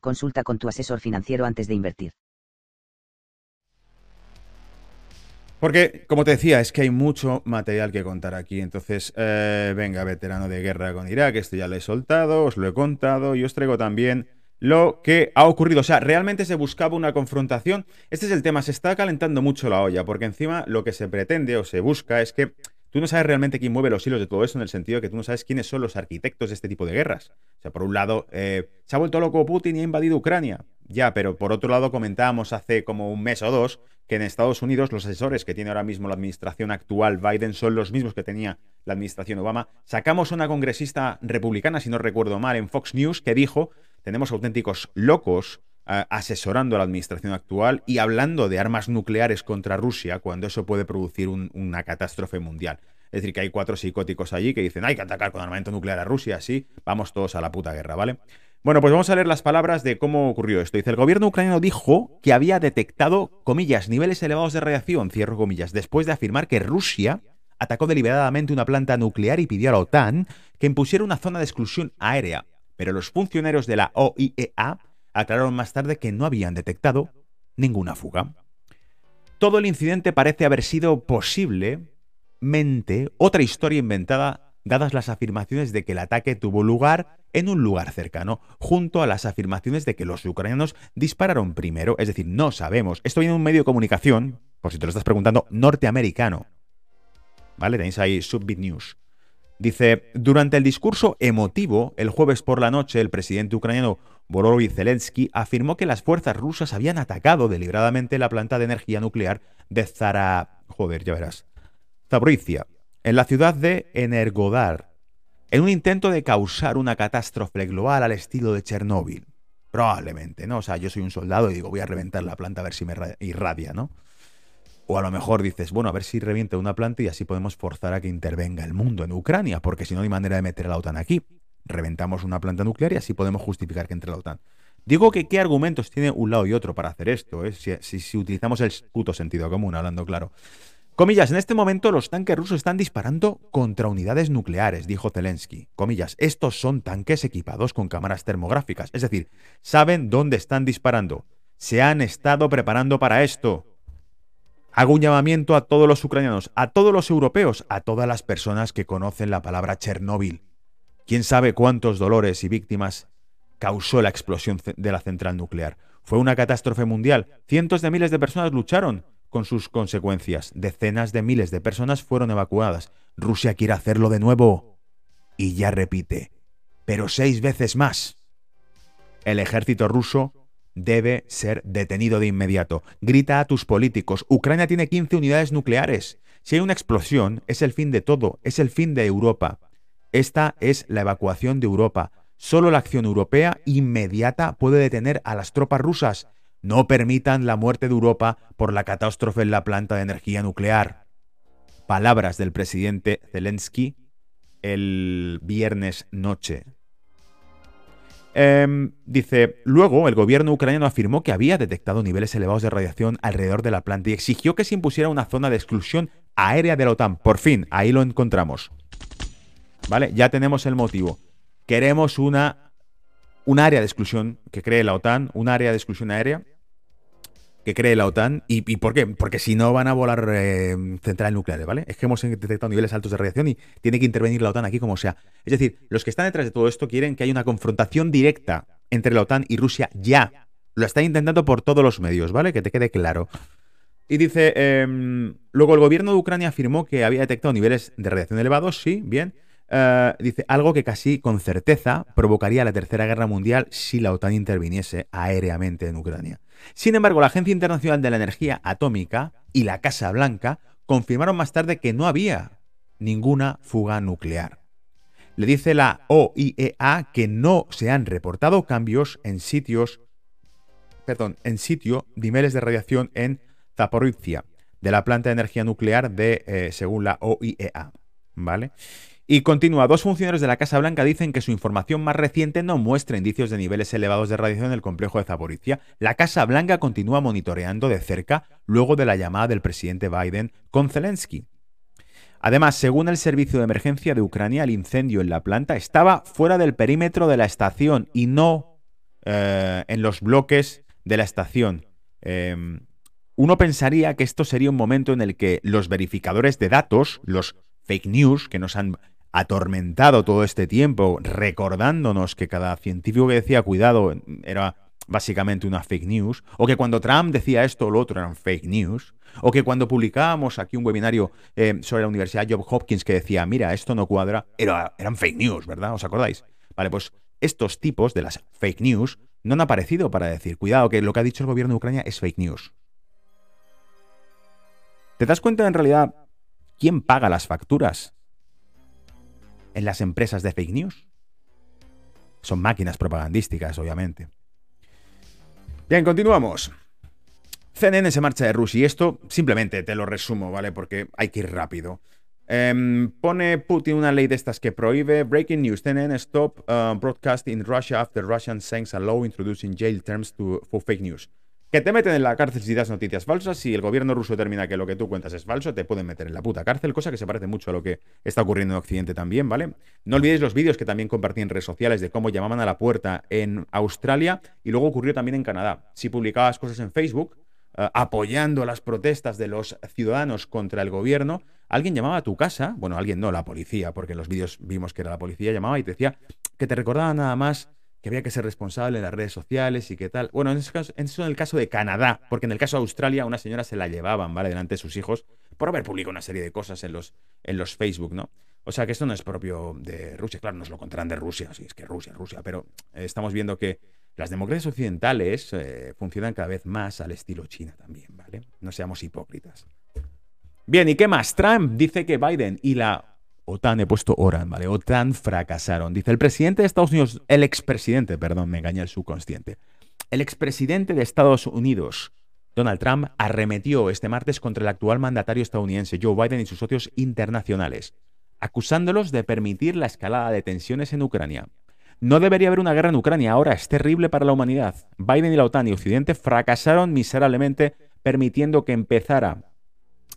consulta con tu asesor financiero antes de invertir. Porque, como te decía, es que hay mucho material que contar aquí. Entonces, eh, venga, veterano de guerra con Irak, esto ya lo he soltado, os lo he contado y os traigo también lo que ha ocurrido. O sea, realmente se buscaba una confrontación. Este es el tema, se está calentando mucho la olla, porque encima lo que se pretende o se busca es que tú no sabes realmente quién mueve los hilos de todo eso, en el sentido de que tú no sabes quiénes son los arquitectos de este tipo de guerras. O sea, por un lado, eh, se ha vuelto loco Putin y ha invadido Ucrania. Ya, pero por otro lado comentábamos hace como un mes o dos que en Estados Unidos los asesores que tiene ahora mismo la administración actual Biden son los mismos que tenía la administración Obama. Sacamos una congresista republicana, si no recuerdo mal, en Fox News que dijo, tenemos auténticos locos asesorando a la administración actual y hablando de armas nucleares contra Rusia cuando eso puede producir una catástrofe mundial. Es decir, que hay cuatro psicóticos allí que dicen hay que atacar con armamento nuclear a Rusia, sí, vamos todos a la puta guerra, ¿vale? Bueno, pues vamos a leer las palabras de cómo ocurrió esto. Dice, el gobierno ucraniano dijo que había detectado, comillas, niveles elevados de radiación, cierro comillas, después de afirmar que Rusia atacó deliberadamente una planta nuclear y pidió a la OTAN que impusiera una zona de exclusión aérea. Pero los funcionarios de la OIEA aclararon más tarde que no habían detectado ninguna fuga. Todo el incidente parece haber sido posiblemente otra historia inventada dadas las afirmaciones de que el ataque tuvo lugar en un lugar cercano, junto a las afirmaciones de que los ucranianos dispararon primero, es decir, no sabemos. Esto viene de un medio de comunicación, por si te lo estás preguntando, norteamericano. ¿Vale? Tenéis ahí Subbit News. Dice, durante el discurso emotivo, el jueves por la noche, el presidente ucraniano Volodymyr Zelensky afirmó que las fuerzas rusas habían atacado deliberadamente la planta de energía nuclear de Zara... Joder, ya verás. Zaporizhia, en la ciudad de Energodar, en un intento de causar una catástrofe global al estilo de Chernóbil. Probablemente, ¿no? O sea, yo soy un soldado y digo, voy a reventar la planta a ver si me irradia, ¿no? O a lo mejor dices, bueno, a ver si revienta una planta y así podemos forzar a que intervenga el mundo en Ucrania, porque si no hay manera de meter a la OTAN aquí. Reventamos una planta nuclear y así podemos justificar que entre la OTAN. Digo que qué argumentos tiene un lado y otro para hacer esto, ¿eh? si, si, utilizamos el puto sentido común, hablando claro. Comillas, en este momento los tanques rusos están disparando contra unidades nucleares, dijo Zelensky. Comillas, estos son tanques equipados con cámaras termográficas, es decir, saben dónde están disparando. Se han estado preparando para esto. Hago un llamamiento a todos los ucranianos, a todos los europeos, a todas las personas que conocen la palabra Chernóbil. ¿Quién sabe cuántos dolores y víctimas causó la explosión de la central nuclear? Fue una catástrofe mundial. Cientos de miles de personas lucharon con sus consecuencias. Decenas de miles de personas fueron evacuadas. Rusia quiere hacerlo de nuevo. Y ya repite, pero seis veces más. El ejército ruso debe ser detenido de inmediato. Grita a tus políticos. Ucrania tiene 15 unidades nucleares. Si hay una explosión, es el fin de todo, es el fin de Europa. Esta es la evacuación de Europa. Solo la acción europea inmediata puede detener a las tropas rusas. No permitan la muerte de Europa por la catástrofe en la planta de energía nuclear. Palabras del presidente Zelensky el viernes noche. Em, dice, luego el gobierno ucraniano afirmó que había detectado niveles elevados de radiación alrededor de la planta y exigió que se impusiera una zona de exclusión aérea de la OTAN. Por fin, ahí lo encontramos. ¿Vale? Ya tenemos el motivo. Queremos una, un área de exclusión que cree la OTAN, un área de exclusión aérea que cree la OTAN. ¿Y, por qué? Porque si no van a volar eh, centrales nucleares, ¿vale? Es que hemos detectado niveles altos de radiación y tiene que intervenir la OTAN aquí como sea. Es decir, los que están detrás de todo esto quieren que haya una confrontación directa entre la OTAN y Rusia ya. Lo están intentando por todos los medios, ¿vale? Que te quede claro. Y dice, em, luego el gobierno de Ucrania afirmó que había detectado niveles de radiación elevados, sí, bien. Eh, dice, algo que casi con certeza provocaría la Tercera Guerra Mundial si la OTAN interviniese aéreamente en Ucrania. Sin embargo, la Agencia Internacional de la Energía Atómica y la Casa Blanca confirmaron más tarde que no había ninguna fuga nuclear. Le dice la OIEA que no se han reportado cambios en sitios perdón, en sitio niveles de radiación en Zaporizhia, de la planta de energía nuclear de, eh, según la OIEA. ¿Vale? Y continúa, dos funcionarios de la Casa Blanca dicen que su información más reciente no muestra indicios de niveles elevados de radiación en el complejo de Zaporizhia. La Casa Blanca continúa monitoreando de cerca luego de la llamada del presidente Biden con Zelensky. Además, según el Servicio de Emergencia de Ucrania, el incendio en la planta estaba fuera del perímetro de la estación y no eh, en los bloques de la estación. Em, uno pensaría que esto sería un momento en el que los verificadores de datos, los fake news que nos han atormentado todo este tiempo, recordándonos que cada científico que decía cuidado era básicamente una fake news, o que cuando Trump decía esto o lo otro eran fake news, o que cuando publicábamos aquí un webinario eh, sobre la Universidad Job Hopkins que decía, mira, esto no cuadra, era, eran fake news, ¿verdad? ¿Os acordáis? Vale, pues estos tipos de las fake news no han aparecido para decir, cuidado, que lo que ha dicho el gobierno de Ucrania es fake news. ¿Te das cuenta en realidad quién paga las facturas en las empresas de fake news. Son máquinas propagandísticas, obviamente. Bien, continuamos. CNN se marcha de Rusia y esto simplemente te lo resumo, ¿vale? Porque hay que ir rápido. Em, pone Putin una ley de estas que prohíbe Breaking News. CNN stop uh, broadcast in Russia after Russian signs a law introducing jail terms to, for fake news. Que te meten en la cárcel si das noticias falsas. Si el gobierno ruso determina que lo que tú cuentas es falso, te pueden meter en la puta cárcel, cosa que se parece mucho a lo que está ocurriendo en Occidente también, ¿vale? No olvidéis los vídeos que también compartí en redes sociales de cómo llamaban a la puerta en Australia y luego ocurrió también en Canadá. Si publicabas cosas en Facebook eh, apoyando las protestas de los ciudadanos contra el gobierno, alguien llamaba a tu casa, bueno, alguien no, la policía, porque en los vídeos vimos que era la policía, llamaba y te decía que te recordaba nada más que había que ser responsable en las redes sociales y qué tal. Bueno, en eso en el caso de Canadá, porque en el caso de Australia una señora se la llevaban, ¿vale? Delante de sus hijos por haber publicado una serie de cosas en los, en los Facebook, ¿no? O sea que esto no es propio de Rusia, claro, nos lo contarán de Rusia, sí, es que Rusia, Rusia, pero eh, estamos viendo que las democracias occidentales eh, funcionan cada vez más al estilo China también, ¿vale? No seamos hipócritas. Bien, ¿y qué más? Trump dice que Biden y la OTAN, he puesto ORAN, ¿vale? OTAN fracasaron. Dice el presidente de Estados Unidos, el expresidente, perdón, me engañé el subconsciente. El expresidente de Estados Unidos, Donald Trump, arremetió este martes contra el actual mandatario estadounidense, Joe Biden, y sus socios internacionales, acusándolos de permitir la escalada de tensiones en Ucrania. No debería haber una guerra en Ucrania ahora, es terrible para la humanidad. Biden y la OTAN y Occidente fracasaron miserablemente permitiendo que empezara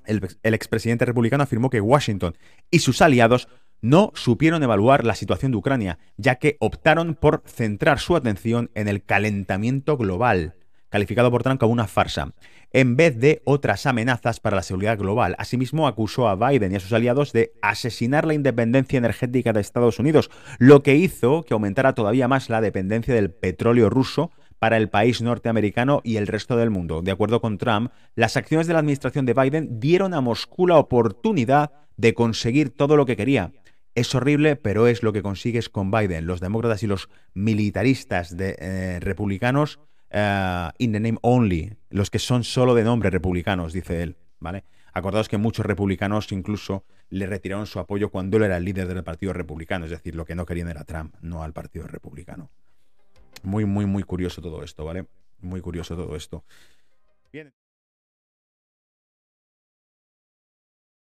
el, expresidente republicano afirmó que Washington y sus aliados no supieron evaluar la situación de Ucrania, ya que optaron por centrar su atención en el calentamiento global, calificado por Trump como una farsa, en vez de otras amenazas para la seguridad global. Asimismo, acusó a Biden y a sus aliados de asesinar la independencia energética de Estados Unidos, lo que hizo que aumentara todavía más la dependencia del petróleo ruso para el país norteamericano y el resto del mundo. De acuerdo con Trump, las acciones de la administración de Biden dieron a Moscú la oportunidad de conseguir todo lo que quería. Es horrible, pero es lo que consigues con Biden. Los demócratas y los militaristas de, eh, republicanos, eh, in the name only, los que son solo de nombre republicanos, dice él. ¿vale? Acordaos que muchos republicanos incluso le retiraron su apoyo cuando él era el líder del Partido Republicano, es decir, lo que no querían era Trump, no al Partido Republicano. Muy, muy, muy curioso todo esto, ¿vale? Muy curioso todo esto. Bien.